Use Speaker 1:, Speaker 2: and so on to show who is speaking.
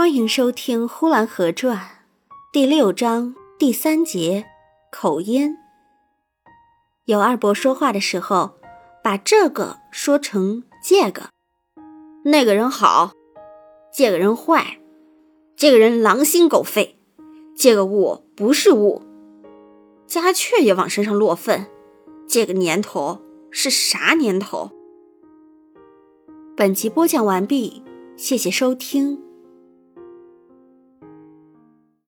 Speaker 1: 欢迎收听《呼兰河传》第六章第三节“口音”。有二伯说话的时候，把这个说成“这个”，那个人好，这个人坏，这个人狼心狗肺，这个物不是物，家雀也往身上落粪，这个年头是啥年头？本集播讲完毕，谢谢收听。